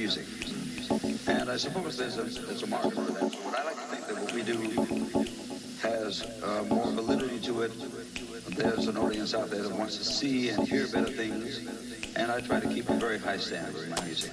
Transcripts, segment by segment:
music. And I suppose there's a, there's a market for that. But I like to think that what we do has uh, more validity to it. There's an audience out there that wants to see and hear better things. And I try to keep a very high standard in my music.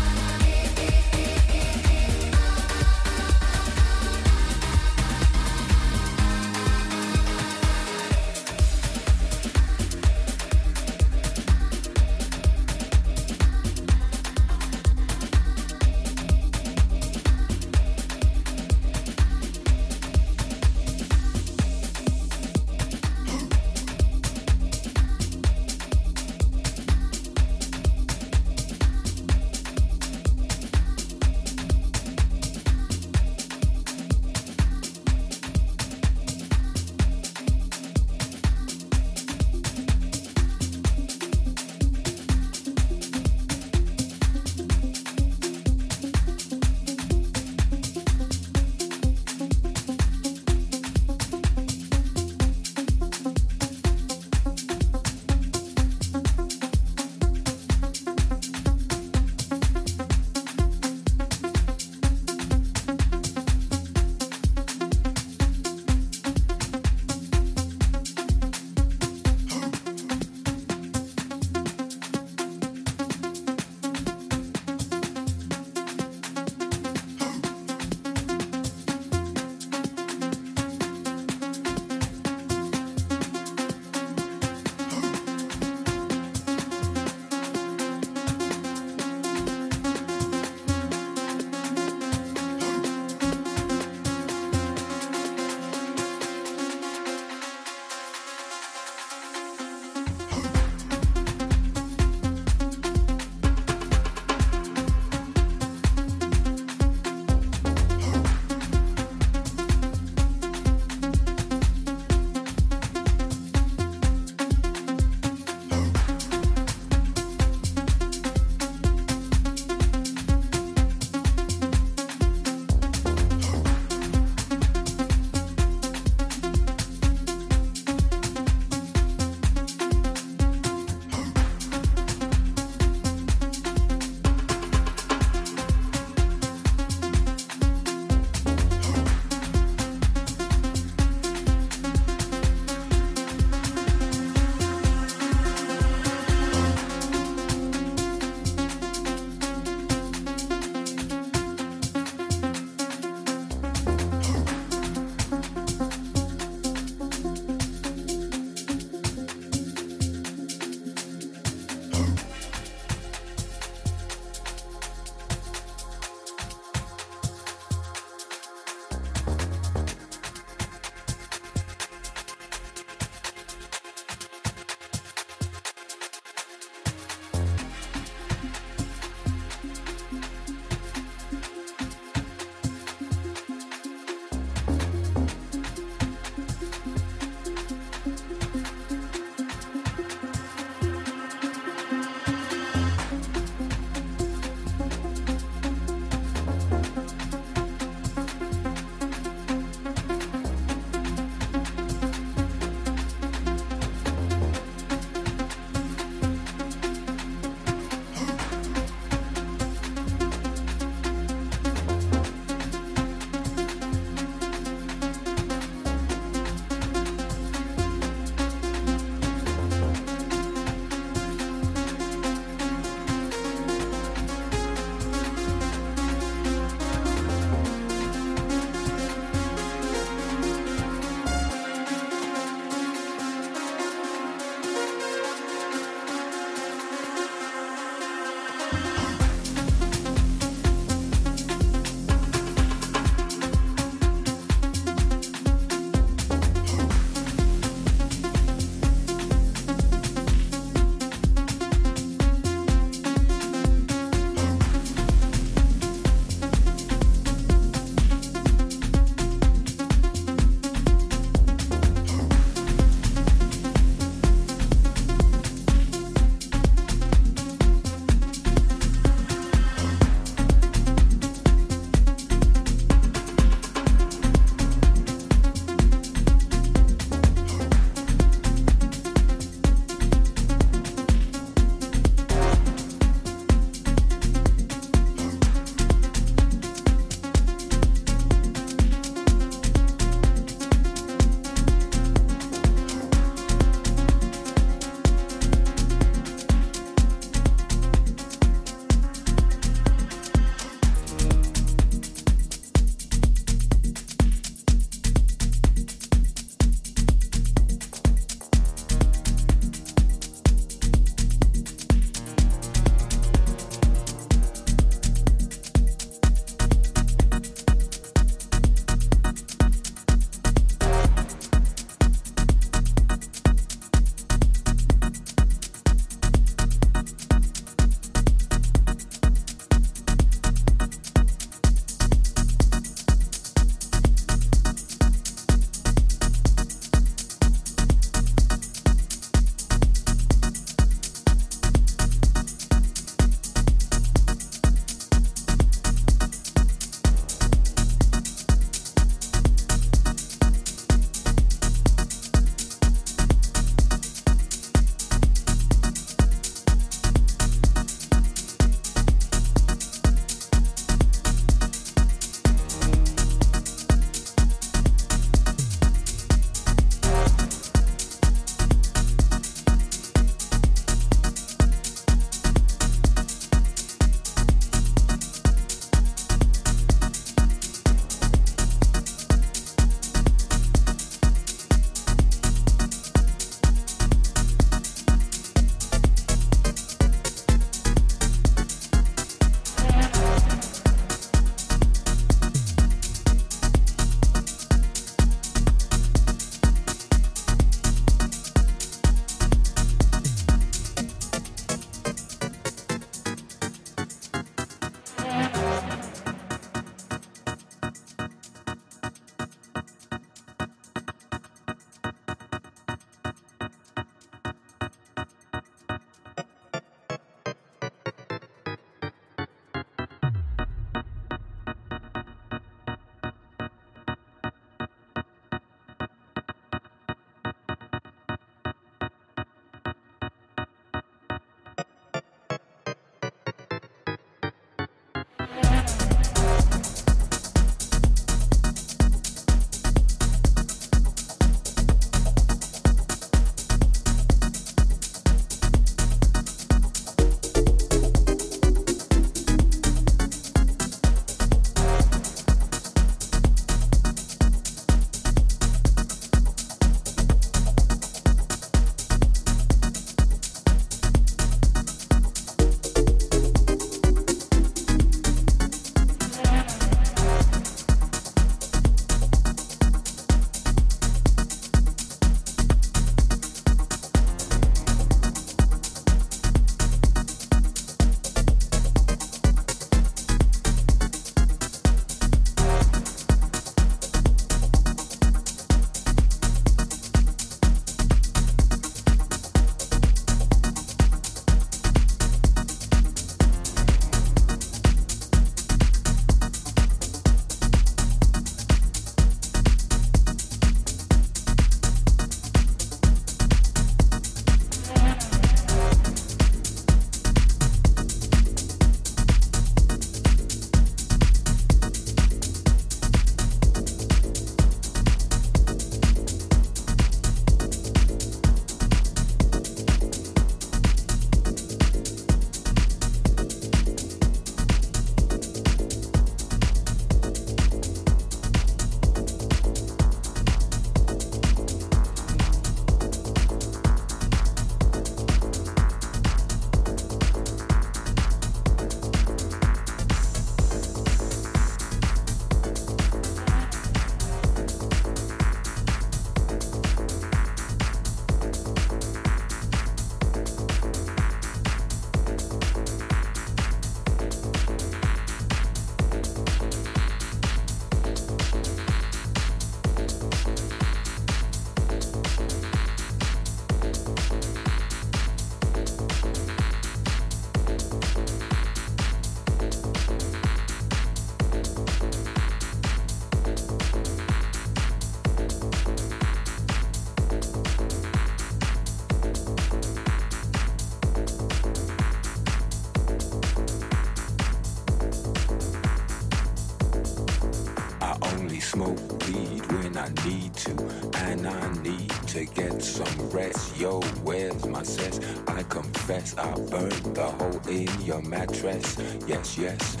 yes, yes.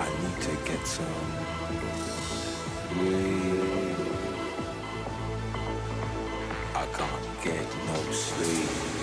I need to get some sleep. I can't get no sleep.